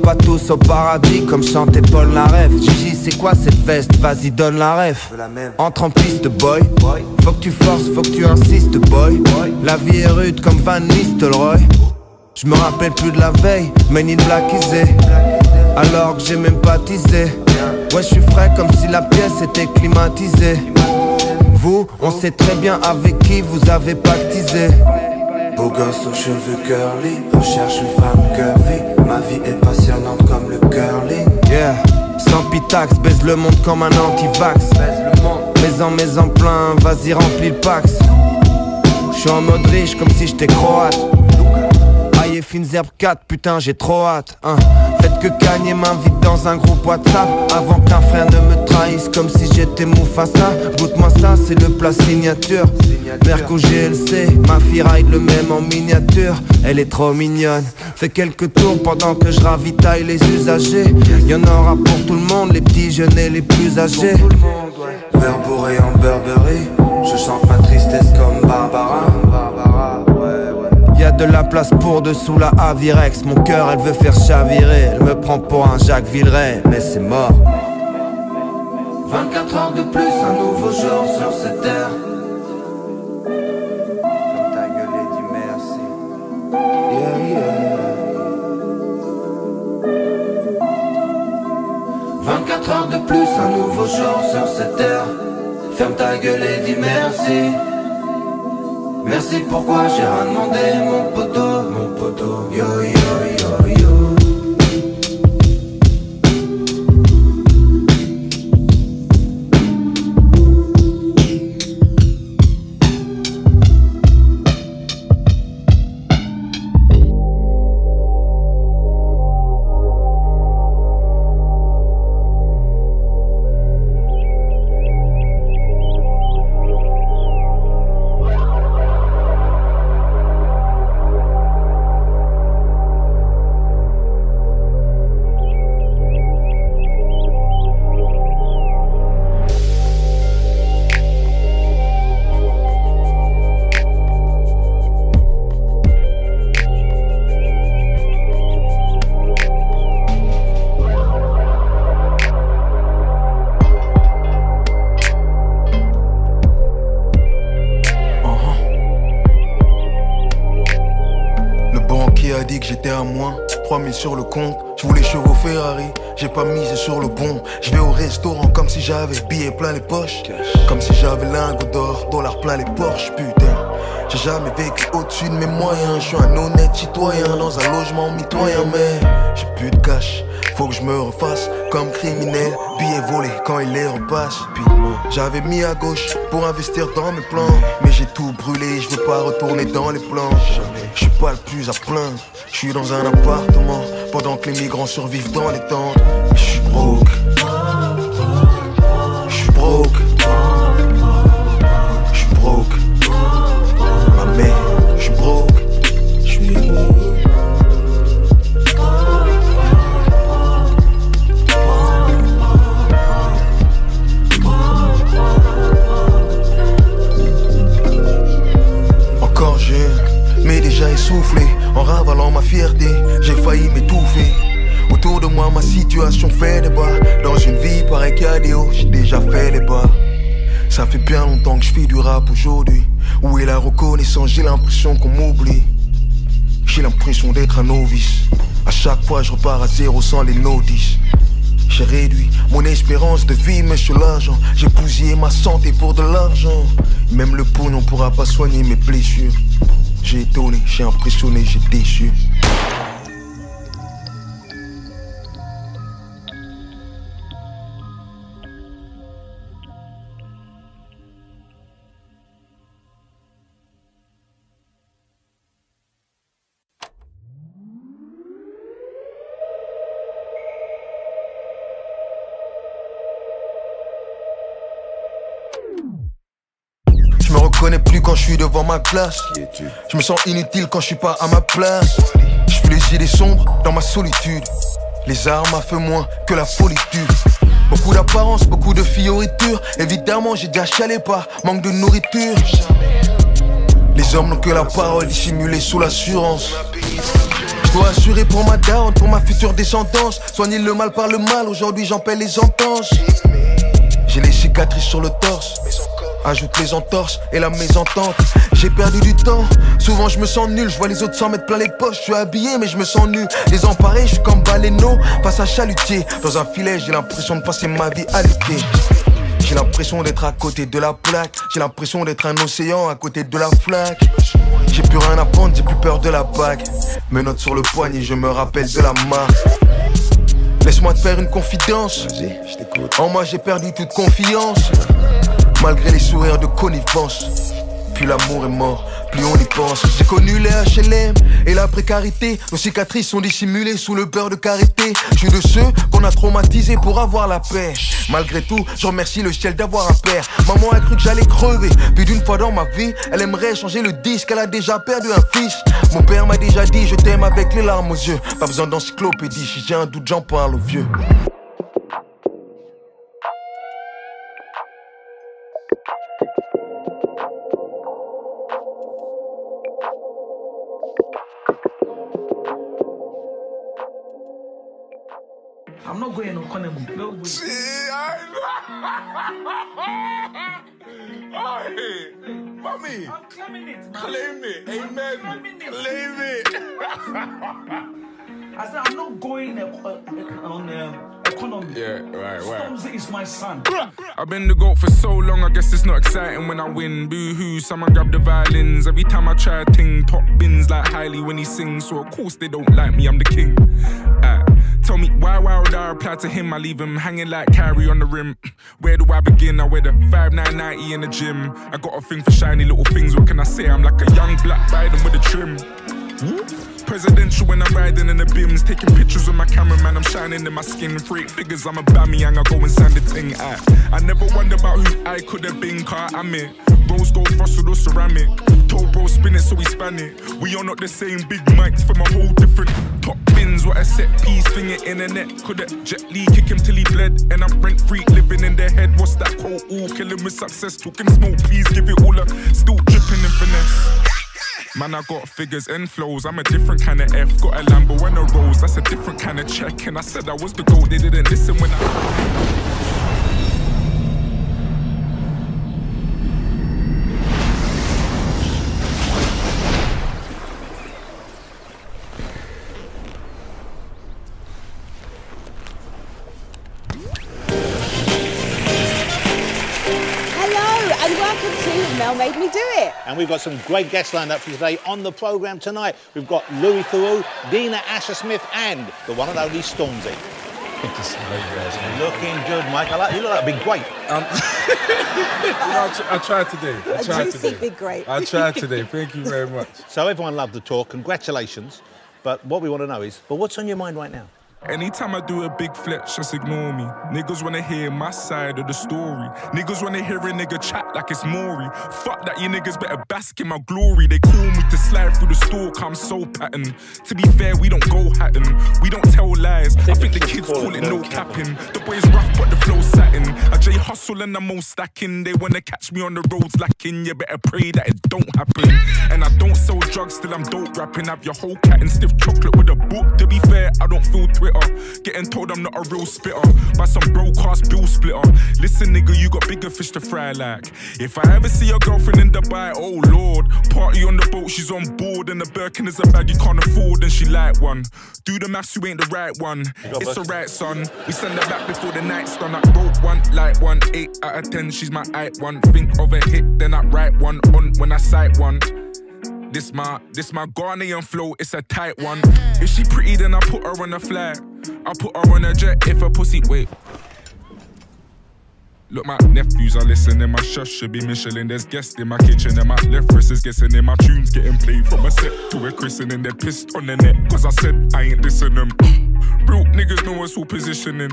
Pas tous au paradis comme chantait Paul Naref. Gigi c'est quoi cette veste? Vas-y donne la ref. Entre en piste boy. Faut que tu forces, faut que tu insistes boy. La vie est rude comme Van Nistelrooy. Je me rappelle plus de la veille Mais ni de blackisé Alors que j'ai même pas teasé. Ouais je suis frais comme si la pièce était climatisée. Vous, on sait très bien avec qui vous avez pactisé Beau gosse aux cheveux curly, recherche une femme curvy. Ma vie est passionnante comme le curling. Yeah, sans pitax, baise le monde comme un anti-vax. Mais en mais en plein, vas-y remplis le pax. J'suis en mode riche comme si j'étais croate. Et fines herbes 4, putain j'ai trop hâte. hein. Faites que Kanye m'invite dans un groupe WhatsApp avant qu'un frère ne me trahisse comme si j'étais Mufasa. Goûte-moi ça, c'est le plat signature. Merco GLC, ma fille ride le même en miniature. Elle est trop mignonne. Fais quelques tours pendant que je ravitaille les usagers. Y'en aura pour tout le monde, les petits jeunes et les plus âgés. Beurre bourré en Burberry. Je chante ma tristesse comme Barbara. Y a de la place pour dessous la Avirex. Mon cœur, elle veut faire chavirer. Elle me prend pour un Jacques Villeray, mais c'est mort. 24 heures de plus, un nouveau jour sur cette terre. ta gueule et dis merci. Yeah, yeah. 24 heures de plus, un nouveau jour sur cette terre. Ferme ta gueule et dis merci. Merci pourquoi j'ai rien demandé, mon poteau, mon poteau. Yo yo yo yo. Sur le compte, je voulais chevaux Ferrari J'ai pas misé sur le bon. Je vais au restaurant comme si j'avais billets plein les poches. Comme si j'avais lingots d'or, dollars plein les Porsche Putain, j'ai jamais vécu au-dessus de mes moyens. Je suis un honnête citoyen dans un logement mitoyen Mais j'ai plus de cash, faut que je me refasse comme criminel. Billets volés quand il les repasse. J'avais mis à gauche pour investir dans mes plans. Mais j'ai tout brûlé, je veux pas retourner dans les plans. Je suis pas le plus à plaindre Je suis dans un appartement les migrants survivent dans les broke sans les. J'ai réduit mon espérance de vie, mais sur l'argent. J'ai bousillé ma santé pour de l'argent. Même le pognon pourra pas soigner mes blessures. J'ai étonné, j'ai impressionné, j'ai déçu. Suis devant ma classe. Je me sens inutile quand je suis pas à ma place. Je fais les idées sombres dans ma solitude. Les armes à feu moins que la solitude. Beaucoup d'apparence, beaucoup de fioritures. Évidemment, j'ai déjà chalé par manque de nourriture. Les hommes n'ont que la parole dissimulée sous l'assurance. Je dois assurer pour ma daronne, pour ma future descendance. Soigner le mal par le mal, aujourd'hui j'en paie les entenses. J'ai les cicatrices sur le torse. Ajoute les entorses et la mésentente. J'ai perdu du temps, souvent je me sens nul. Je vois les autres s'en mettre plein les poches. Je suis habillé, mais je me sens nu. Désemparé, je suis comme baleineau face à chalutier. Dans un filet, j'ai l'impression de passer ma vie à l'été. J'ai l'impression d'être à côté de la plaque. J'ai l'impression d'être un océan à côté de la flaque. J'ai plus rien à prendre, j'ai plus peur de la bague. Mes notes sur le poignet, je me rappelle de la marque. Laisse-moi te faire une confidence. En moi, j'ai perdu toute confiance. Malgré les sourires de connivence. Plus l'amour est mort, plus on y pense. J'ai connu les HLM et la précarité. Nos cicatrices sont dissimulées sous le beurre de karité. Je suis de ceux qu'on a traumatisés pour avoir la paix. Malgré tout, je remercie le ciel d'avoir un père. Maman a cru que j'allais crever. Puis d'une fois dans ma vie, elle aimerait changer le disque. Elle a déjà perdu un fils. Mon père m'a déjà dit je t'aime avec les larmes aux yeux. Pas besoin d'encyclopédie. Si j'ai un doute, j'en parle aux vieux. I'm not going on Conable. No way. Hey, mommy. I'm claiming it, man. Claim it. Amen. Claiming it. Claim it. I said I'm not going uh, uh, on uh, economy. Yeah, right, right. Stormzy is my son. I've been the GOAT for so long, I guess it's not exciting when I win. Boo hoo, someone grab the violins. Every time I try a ting, pop bins like Hailey when he sings. So of course they don't like me, I'm the king. Ah, tell me why, why would I reply to him? I leave him hanging like Carrie on the rim. Where do I begin? I wear the 5990 in the gym. I got a thing for shiny little things, what can I say? I'm like a young black Biden with a trim. Presidential when I'm riding in the bims, taking pictures with my cameraman. I'm shining in my skin. Freak figures, I'm a bammy and I go and the ting out. Ah. I never wonder about who I could have been, car I'm it. Rose gold frosted or ceramic. Told bro spin it, so we span it. We are not the same big mics from a whole different top bins. What a set piece finger in the net. Could have Jet Li kick him till he bled. And I'm rent free living in their head. What's that quote? All killing with success. Talking smoke, please give it all up. Still dripping in finesse. Man, I got figures and flows. I'm a different kind of F. Got a Lambo and a Rose. That's a different kind of check. And I said I was the goal. They didn't listen when I. And we've got some great guests lined up for you today on the programme tonight. We've got Louis Theroux, Dina Asher-Smith and the one and only Stormzy. Good to see you guys. man. Looking good, Mike. I like, you look like a big grape. Um, you know, I, tr- I tried today. I A tried juicy today. big grape. I tried today. Thank you very much. So everyone loved the talk. Congratulations. But what we want to know is, but what's on your mind right now? Anytime I do a big flex, just ignore me. Niggas wanna hear my side of the story. Niggas wanna hear a nigga chat like it's Maury. Fuck that, you niggas better bask in my glory. They call me to slide through the stalk, I'm so pattern. To be fair, we don't go hatting. We don't tell lies. I think the kids call it no capping. The boys rough, but the flow satin. I J hustle and I'm all stacking. They wanna catch me on the roads lacking. You better pray that it don't happen. And I don't sell drugs, still I'm dope rapping. Have your whole cat and stiff chocolate with a book. To be fair, I don't feel Twitter. Getting told I'm not a real spitter by some broadcast bill splitter. Listen, nigga, you got bigger fish to fry. Like, if I ever see your girlfriend in Dubai, oh lord, party on the boat, she's on board, and the Birkin is a bag you can't afford, and she like one. Do the maths, you ain't the right one. It's alright, son. We send her back before the night's done. I broke one, like one, eight out of ten. She's my height one. Think of a hit, then I write one on when I sight one. This my this my Ghanaian flow, it's a tight one. If she pretty, then I put her on a flag. I put her on a jet if a pussy wait. Look, my nephews are listening. My shush should be Michelin. There's guests in my kitchen, and my left wrist is guessing. and my tunes getting played from a set to a christening. They're pissed on the net, cause I said I ain't listening. Real niggas know us all positioning.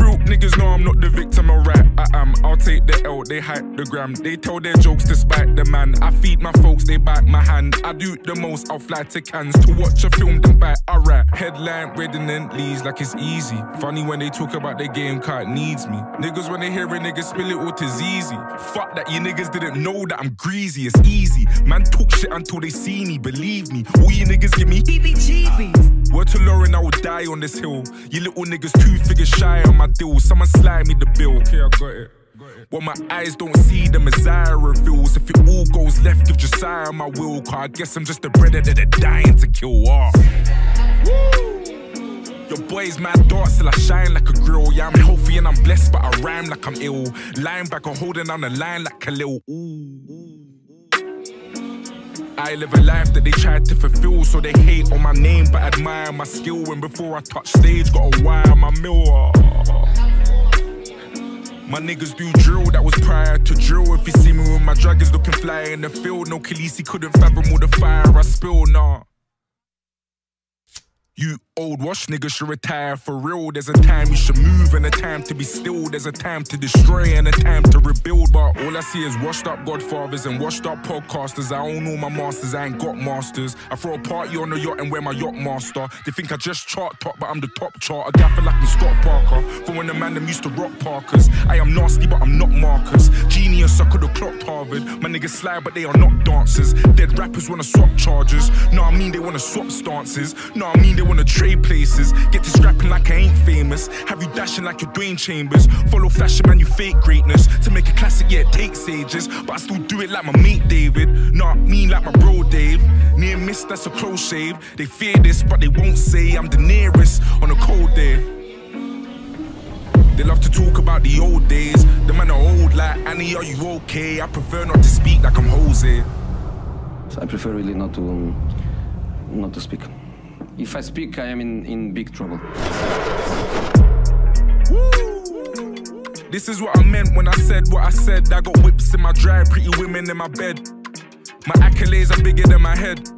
Real niggas know I'm not the victim, alright. I am. I'll take the L, they hype the gram. They tell their jokes despite the man. I feed my folks, they bite my hand. I do the most, I'll fly to Cannes to watch a film, then bite. Alright. Headline redundant leaves like it's easy. Funny when they talk about their game, car it needs me. Niggas when they hear a nigga spill it all easy. Fuck that, you niggas didn't know that I'm greasy, it's easy. Man talk shit until they see me, believe me. All you niggas give me heebie Word to Lauren, I will die on this hill. You little niggas two figures shy on my deal. Someone slide me the bill. Okay, I got it. What my eyes don't see, the Messiah reveals. If it all goes left, give Josiah my will. Cause I guess I'm just a brother that they're dying to kill ah. off. Your boy's mad dark, still I shine like a grill. Yeah, I'm healthy and I'm blessed, but I rhyme like I'm ill. Linebacker holding down the line like Khalil. Ooh. I live a life that they tried to fulfill, so they hate on my name but admire my skill. And before I touch stage, got a wire my mill. My niggas do drill, that was prior to drill. If you see me with my draggers looking fly in the field, no Khaleesi couldn't fathom all the fire I spill, nah. You old wash niggas should retire for real. There's a time you should move and a time to be still. There's a time to destroy and a time to rebuild. But all I see is washed up godfathers and washed up podcasters. I own all my masters, I ain't got masters. I throw a party on the yacht and wear my yacht master. They think I just chart top, but I'm the top chart. A gaffer like I'm Scott Parker. From when the man them used to rock Parkers. I am nasty, but I'm not Marcus. Genius, I could have clocked Harvard. My niggas slide, but they are not dancers. Dead rappers wanna swap charges. No, I mean they wanna swap stances. No, I mean they wanna trade places. Get to scrapping like I ain't famous. Have you dashing like you're Dwayne Chambers. Follow fashion, man, you fake greatness. To make a classic, yeah, it takes ages. But I still do it like my mate David. Not me like my bro Dave. Near miss, that's a close shave. They fear this, but they won't say I'm the nearest on a cold day. They love to talk about the old days. The man are old like Annie, are you okay? I prefer not to speak like I'm Jose. I prefer really not to um, not to speak. If I speak, I am in, in big trouble. This is what I meant when I said what I said. I got whips in my drive, pretty women in my bed. My accolades are bigger than my head.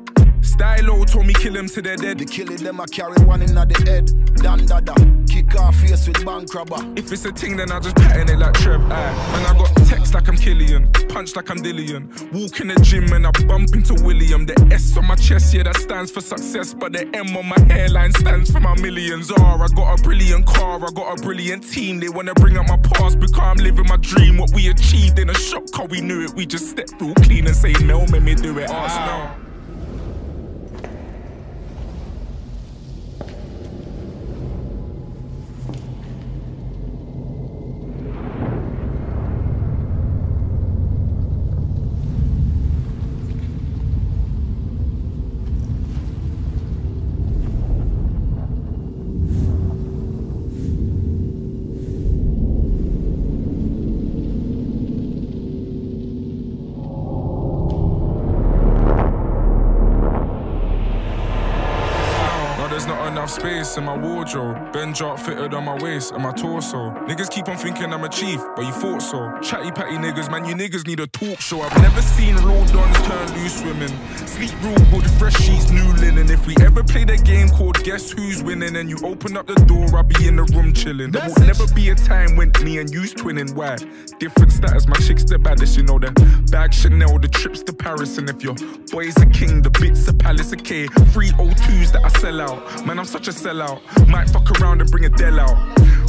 Stylo told me kill him to their dead. The killing them, I carry one in the head. Dan dada, kick off face with bank robber. If it's a ting, then I just pattern it like Trev. Aye. And I got text like I'm Killian, punch like I'm Dillian. Walk in the gym and I bump into William. The S on my chest, yeah, that stands for success. But the M on my hairline stands for my millions. R, I got a brilliant car, I got a brilliant team. They wanna bring up my past because I'm living my dream. What we achieved in a shock, cause we knew it. We just stepped through clean and say, Mel, made me do it. Arsenal. In my wardrobe. Ben drop fitted on my waist and my torso. Niggas keep on thinking I'm a chief, but you thought so. Chatty patty niggas, man, you niggas need a talk show. I've never seen real dons turn loose women. Sleep real good, fresh sheets, new linen. If we ever played a game called Guess Who's Winning and you open up the door, I'll be in the room chilling. There will never be a time when me and you's twinning. Why? Different status, my chick's the baddest, you know the bag Chanel, the trips to Paris. And if your boy's a king, the bits a palace, okay. Three O2s that I sell out. Man, I'm such a sellout. Might fuck around and bring a Dell out.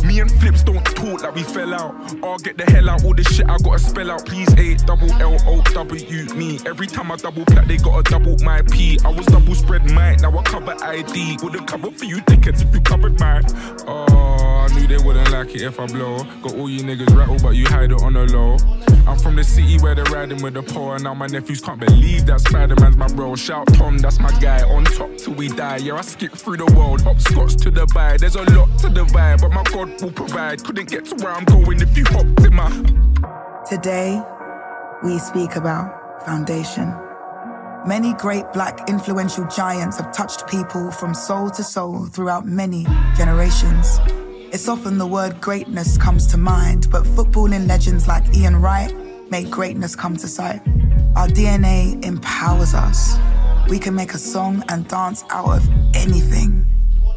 Me and Flips don't talk like we fell out. I'll get the hell out, all this shit I gotta spell out. Please, A double L O W me. Every time I double plat, they gotta double my P. I was double spread mine, now I cover ID. Wouldn't cover for you tickets if you covered mine. Oh, I knew they wouldn't like it if I blow. Got all you niggas rattled, but you hide it on the low. I'm from the city where they're riding with the poor, and now my nephews can't believe that Spider Man's my bro. Shout Tom, that's my guy. On top till we die. Yeah, I skip through the world, hopscotch to the Dubai. There's a lot to divide, but my God will provide. Couldn't get to where I'm going if you hopped in my. Today, we speak about foundation. Many great black influential giants have touched people from soul to soul throughout many generations. It's often the word greatness comes to mind, but footballing legends like Ian Wright make greatness come to sight. Our DNA empowers us. We can make a song and dance out of anything.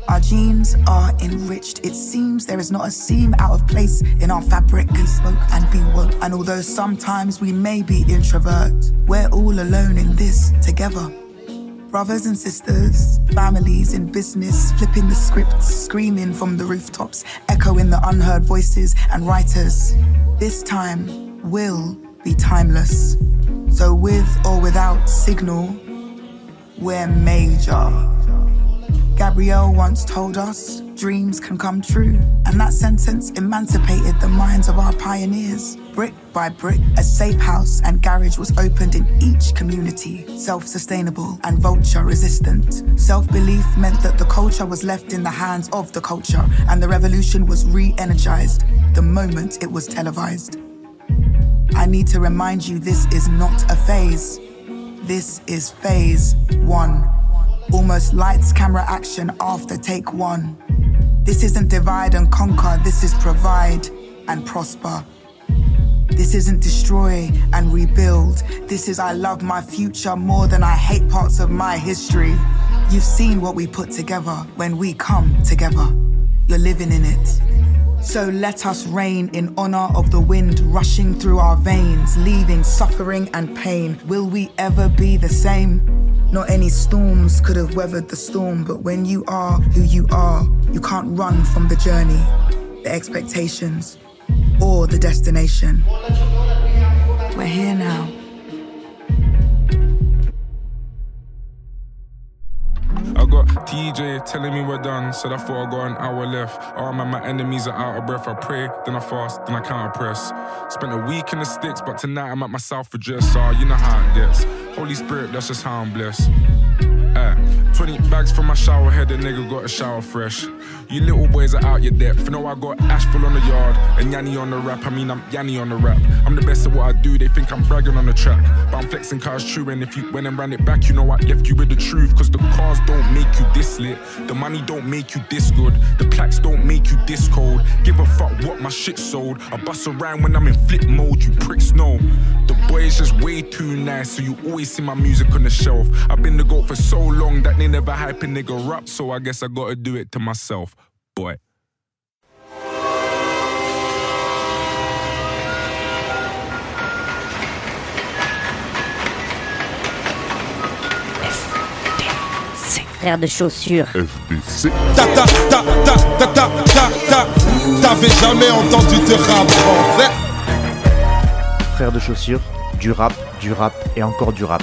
Our genes are enriched. It seems there is not a seam out of place in our fabric and spoke and be woke. And although sometimes we may be introverts, we're all alone in this together. Brothers and sisters, families in business, flipping the scripts, screaming from the rooftops, echoing the unheard voices and writers. This time will be timeless. So, with or without signal, we're major. Gabrielle once told us dreams can come true, and that sentence emancipated the minds of our pioneers. Brick by brick, a safe house and garage was opened in each community, self sustainable and vulture resistant. Self belief meant that the culture was left in the hands of the culture, and the revolution was re energized the moment it was televised. I need to remind you this is not a phase. This is phase one. Almost lights, camera, action after take one. This isn't divide and conquer, this is provide and prosper. This isn't destroy and rebuild. This is I love my future more than I hate parts of my history. You've seen what we put together when we come together. You're living in it. So let us reign in honor of the wind rushing through our veins, leaving suffering and pain. Will we ever be the same? Not any storms could have weathered the storm, but when you are who you are, you can't run from the journey, the expectations, or the destination. We're here now. TJ telling me we're done, said I thought I got an hour left. Oh man, my enemies are out of breath. I pray, then I fast, then I counter press. Spent a week in the sticks, but tonight I'm at my south address. Oh, ah, you know how it gets. Holy Spirit, that's just how I'm blessed. Uh, 20 bags from my shower head, nigga got a shower fresh. You little boys are out your depth. Know I got Ashful on the yard and Yanni on the rap. I mean, I'm Yanni on the rap. I'm the best at what I do, they think I'm bragging on the track. But I'm flexing cars true, and if you went and ran it back, you know I left you with the truth. Cause the cars don't make you this lit, the money don't make you this good, the plaques don't make you this cold. Give a fuck what my shit sold. I bust around when I'm in flip mode, you pricks know. The boy is just way too nice, so you always see my music on the shelf. I've been the GOAT for so long that they never hype a nigga up, so I guess I gotta do it to myself, boy. Frère de chaussures. FDC. Ta ta ta ta ta ta ta ta. T'avais jamais entendu de rap français Frères de chaussures, du rap, du rap et encore du rap.